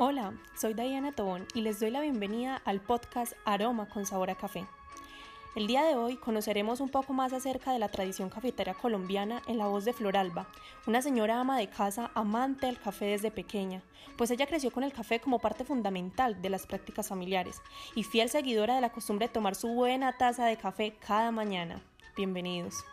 Hola, soy Diana Tobón y les doy la bienvenida al podcast Aroma con Sabor a Café. El día de hoy conoceremos un poco más acerca de la tradición cafetera colombiana en la voz de Floralba, una señora ama de casa amante del café desde pequeña, pues ella creció con el café como parte fundamental de las prácticas familiares y fiel seguidora de la costumbre de tomar su buena taza de café cada mañana. Bienvenidos.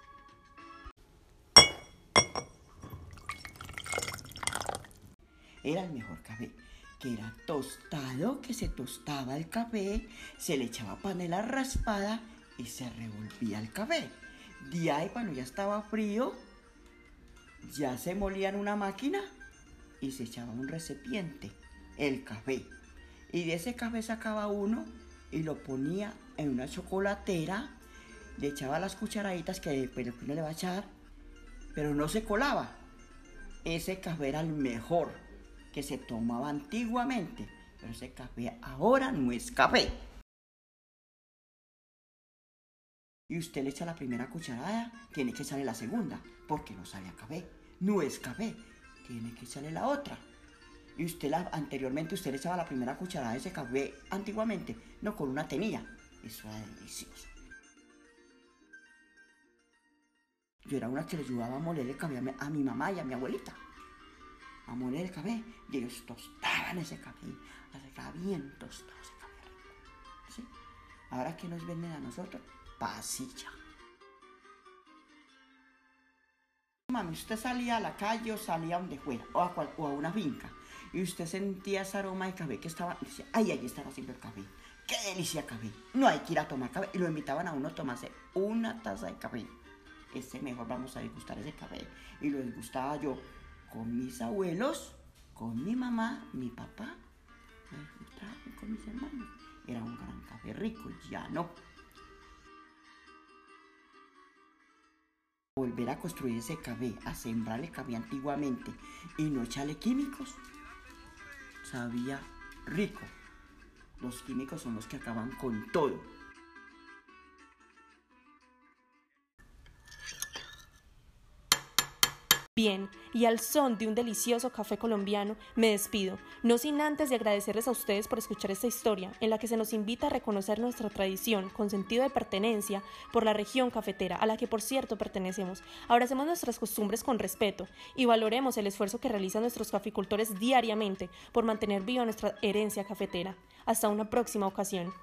Era el mejor café que era tostado, que se tostaba el café, se le echaba panela raspada y se revolvía el café. De ahí cuando ya estaba frío, ya se molía en una máquina y se echaba un recipiente, el café. Y de ese café sacaba uno y lo ponía en una chocolatera, le echaba las cucharaditas que después le va a echar, pero no se colaba. Ese café era el mejor que se tomaba antiguamente, pero ese café ahora no es café. Y usted le echa la primera cucharada, tiene que echarle la segunda, porque no sabe a café. No es café, tiene que echarle la otra. Y usted anteriormente usted le echaba la primera cucharada de ese café antiguamente, no con una tenilla. Eso era delicioso. Yo era una que le ayudaba a moler el café a mi mamá y a mi abuelita a moler el café y ellos tostaban ese café, ese bien tostado ese café rico. ¿sí? Ahora que nos venden a nosotros, pasilla. Mami, usted salía a la calle o salía donde fuera, o a, o a una finca, y usted sentía ese aroma de café que estaba, decía, ay, allí están haciendo el café. ¡Qué delicia café! No hay que ir a tomar café. Y lo invitaban a uno a tomarse una taza de café. Ese mejor vamos a degustar ese café. Y lo degustaba yo con mis abuelos, con mi mamá, mi papá, con mis hermanos. Era un gran café rico, ya no. Volver a construir ese café, a sembrar el café antiguamente y no echarle químicos, sabía rico. Los químicos son los que acaban con todo. Bien, y al son de un delicioso café colombiano, me despido, no sin antes de agradecerles a ustedes por escuchar esta historia, en la que se nos invita a reconocer nuestra tradición con sentido de pertenencia por la región cafetera, a la que por cierto pertenecemos. Abracemos nuestras costumbres con respeto y valoremos el esfuerzo que realizan nuestros caficultores diariamente por mantener viva nuestra herencia cafetera. Hasta una próxima ocasión.